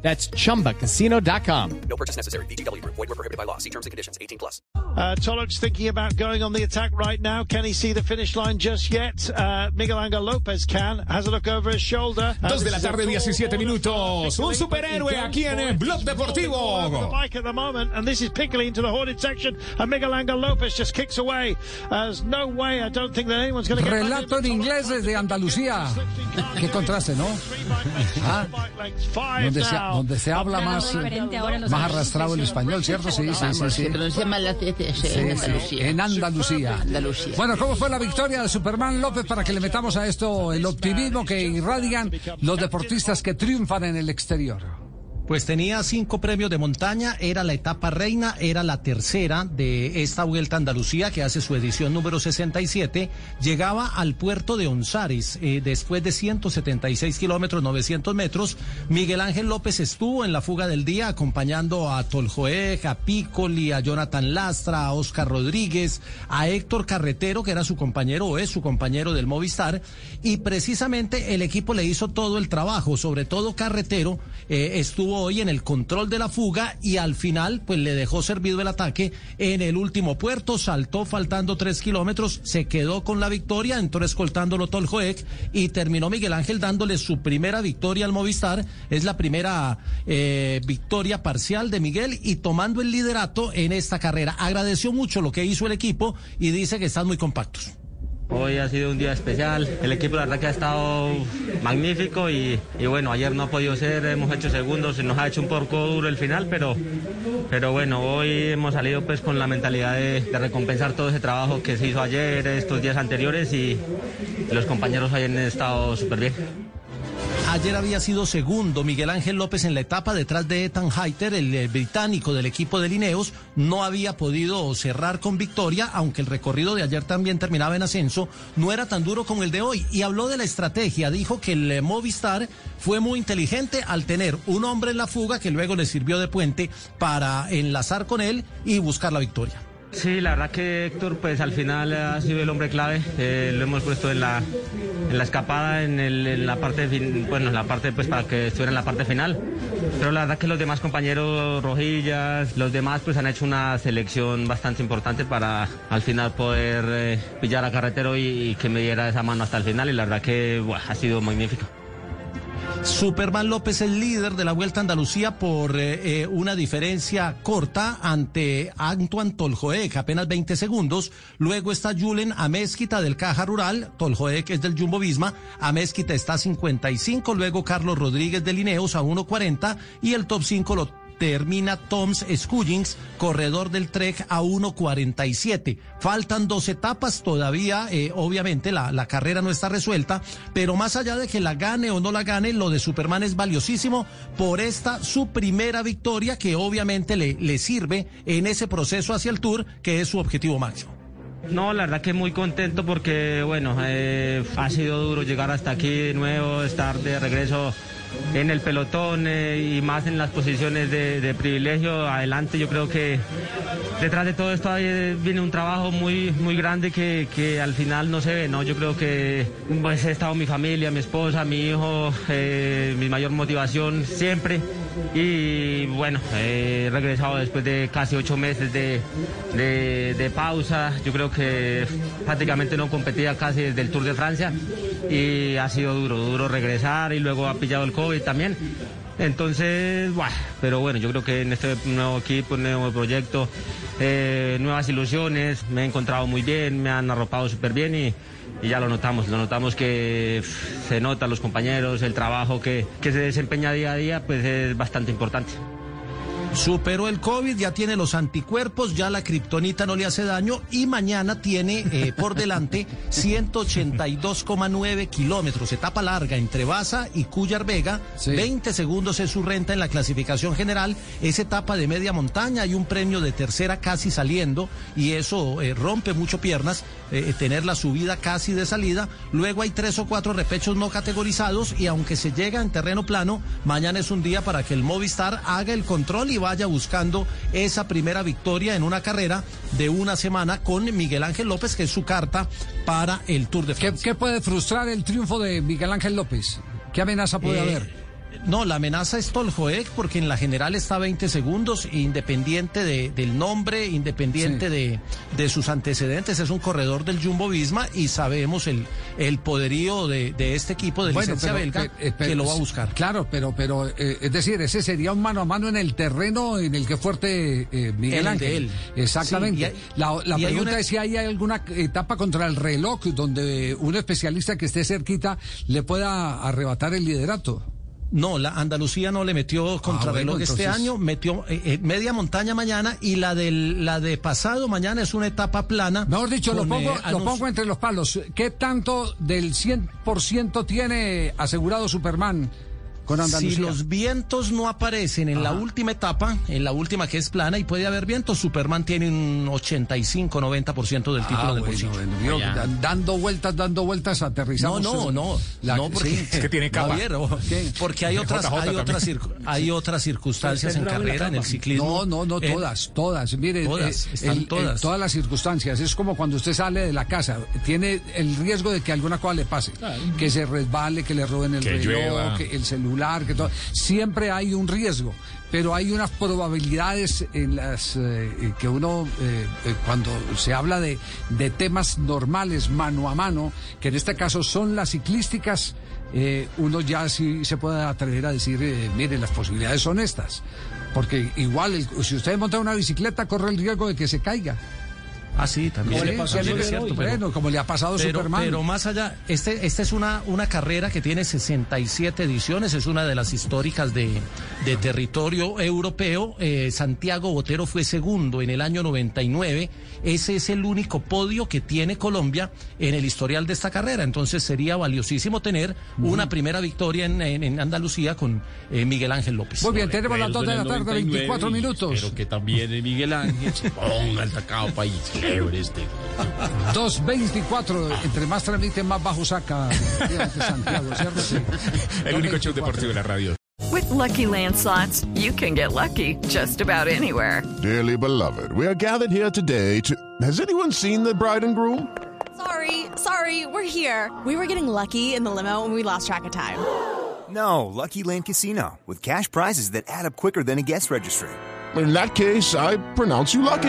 That's chumbacasino.com. No purchase necessary. BGW. Void were prohibited by law. See terms and conditions. 18 plus. Uh, Toloc's thinking about going on the attack right now. Can he see the finish line just yet? Uh, Miguel Angel Lopez can. Has a look over his shoulder. Uh, Dos de la tarde, full 17 minutos. Un superhéroe aquí en el. Blog He's over the Deportivo. bike at the moment, and this is Piccoli into the hoarded section, and Miguel Angel Lopez just kicks away. There's no way, I don't think that anyone's going to get Relato en inglés desde Andalucía. Qué contraste, ¿no? Ah, donde se, donde se habla más, más arrastrado el español, ¿cierto? Sí, sí, sí. sí. Se pronuncia mal la C, C, Sí, en sí, Andalucía. en Andalucía. Andalucía. Bueno, ¿cómo fue la victoria de Superman López para que le metamos a esto el optimismo que irradian los deportistas que triunfan en el exterior? Pues tenía cinco premios de montaña, era la etapa reina, era la tercera de esta Vuelta a Andalucía que hace su edición número 67. Llegaba al puerto de Onzares eh, después de 176 kilómetros, 900 metros. Miguel Ángel López estuvo en la fuga del día acompañando a Toljoeg, a Piccoli, a Jonathan Lastra, a Oscar Rodríguez, a Héctor Carretero, que era su compañero o es su compañero del Movistar. Y precisamente el equipo le hizo todo el trabajo, sobre todo Carretero eh, estuvo hoy en el control de la fuga y al final pues le dejó servido el ataque en el último puerto, saltó faltando tres kilómetros, se quedó con la victoria, entró escoltándolo Toljoek y terminó Miguel Ángel dándole su primera victoria al Movistar, es la primera eh, victoria parcial de Miguel y tomando el liderato en esta carrera. Agradeció mucho lo que hizo el equipo y dice que están muy compactos. Hoy ha sido un día especial, el equipo la verdad que ha estado magnífico y, y bueno, ayer no ha podido ser, hemos hecho segundos, se nos ha hecho un poco duro el final, pero, pero bueno, hoy hemos salido pues con la mentalidad de, de recompensar todo ese trabajo que se hizo ayer, estos días anteriores y los compañeros han estado súper bien. Ayer había sido segundo Miguel Ángel López en la etapa detrás de Ethan Hayter, el eh, británico del equipo de Lineos. No había podido cerrar con victoria, aunque el recorrido de ayer también terminaba en ascenso. No era tan duro como el de hoy. Y habló de la estrategia. Dijo que el eh, Movistar fue muy inteligente al tener un hombre en la fuga que luego le sirvió de puente para enlazar con él y buscar la victoria. Sí, la verdad que Héctor pues al final ha sido el hombre clave, eh, lo hemos puesto en la, escapada, en, la parte, fin- bueno, en la parte pues para que estuviera en la parte final, pero la verdad que los demás compañeros Rojillas, los demás pues han hecho una selección bastante importante para al final poder eh, pillar a Carretero y, que me diera esa mano hasta el final. Y la verdad que ha sido magnífico. Superman López es líder de la Vuelta a Andalucía por eh, eh, una diferencia corta ante Antoine Toljoek, apenas 20 segundos. Luego está Julen Amezquita del Caja Rural, Toljoek es del Jumbo Visma, Amezquita está a 55, luego Carlos Rodríguez de Lineos a 1.40 y el top 5 lo termina Toms Scullings, corredor del Trek a 1.47. Faltan dos etapas todavía, eh, obviamente la, la carrera no está resuelta, pero más allá de que la gane o no la gane, lo de Superman es valiosísimo por esta su primera victoria que obviamente le, le sirve en ese proceso hacia el Tour, que es su objetivo máximo. No, la verdad que muy contento porque, bueno, eh, ha sido duro llegar hasta aquí de nuevo, estar de regreso en el pelotón eh, y más en las posiciones de, privilegio. Adelante, yo creo que detrás de todo esto eh, viene un trabajo muy, muy grande que, que al final no se ve, ¿no? Yo creo que pues, he estado mi familia, mi esposa, mi hijo, eh, mi mayor motivación siempre. Y bueno, he regresado después de casi ocho meses de, de- de pausa. Yo creo que prácticamente no competía casi desde el Tour de Francia y ha sido duro, duro regresar y luego ha pillado el COVID también. Entonces, buah, pero bueno, yo creo que en este nuevo equipo, nuevo proyecto, eh, nuevas ilusiones, me he encontrado muy bien, me han arropado súper bien y, y ya lo notamos, lo notamos que se nota los compañeros, el trabajo que, que se desempeña día a día, pues es bastante importante. Superó el COVID, ya tiene los anticuerpos, ya la kriptonita no le hace daño y mañana tiene eh, por delante 182,9 kilómetros, etapa larga entre Baza y Cuyar Vega. 20 segundos es su renta en la clasificación general. Es etapa de media montaña, hay un premio de tercera casi saliendo y eso eh, rompe mucho piernas, eh, tener la subida casi de salida. Luego hay tres o cuatro repechos no categorizados y aunque se llega en terreno plano, mañana es un día para que el Movistar haga el control y vaya buscando esa primera victoria en una carrera de una semana con Miguel Ángel López, que es su carta para el Tour de Francia. ¿Qué, puede frustrar el triunfo de Miguel Ángel López? ¿Qué amenaza puede eh, haber? No, la amenaza es Toljoek porque en la general está a 20 segundos, independiente de, del nombre, independiente de, de, sus antecedentes. Es un corredor del Jumbo Visma y sabemos el, el poderío de, de este equipo de licencia belga eh, eh, que lo va a buscar. Claro, pero, pero eh, es decir, ese sería un mano a mano en el terreno en el que fuerte Miguel Ángel. Exactamente. la, la pregunta es si hay alguna etapa contra el reloj donde un especialista que esté cerquita le pueda arrebatar el liderato. No, la Andalucía no le metió contrarreloj ah, este año, metió eh, eh, media montaña mañana y la del la de pasado mañana es una etapa plana. Mejor dicho, lo pongo, eh, lo pongo entre los palos. ¿Qué tanto del 100% tiene asegurado Superman si los vientos no aparecen en la última etapa, en la última que es plana y puede haber vientos, Superman tiene un 85, 90% del título ah, de bueno, bueno, dando vueltas, dando vueltas, aterrizamos. No, no, no, no porque es que tiene capa. porque hay otras, hay otras, hay otras circunstancias en carrera, en el ciclismo. No, no, no, todas, todas. Mire, todas, eh, están todas. todas las circunstancias. Es como cuando usted sale de la casa, tiene el riesgo de que alguna cosa le pase, que se resbale, que le roben el reloj, que el celular siempre hay un riesgo, pero hay unas probabilidades en las eh, que uno, eh, eh, cuando se habla de, de temas normales, mano a mano, que en este caso son las ciclísticas, uno ya sí se puede atrever a decir, mire, las posibilidades son estas. Porque igual, si usted monta una bicicleta, corre el riesgo de que se caiga. Ah, sí, también. bueno, como le ha pasado a Superman. Pero más allá, este, esta es una, una carrera que tiene 67 ediciones, es una de las históricas de, de territorio europeo. Eh, Santiago Botero fue segundo en el año 99. Ese es el único podio que tiene Colombia en el historial de esta carrera. Entonces sería valiosísimo tener una primera victoria en, en, Andalucía con eh, Miguel Ángel López. Muy bien, tenemos las 2 de la tarde, 24 minutos. Pero que también Miguel Ángel se ponga el tacao país. 2.24, entre más transmite, más bajo saca. Santiago, El único show deportivo de la radio. With lucky landslots, you can get lucky just about anywhere. Dearly beloved, we are gathered here today to. Has anyone seen the bride and groom? Sorry, sorry, we're here. We were getting lucky in the limo and we lost track of time. No, Lucky Land Casino, with cash prizes that add up quicker than a guest registry. In that case, I pronounce you lucky.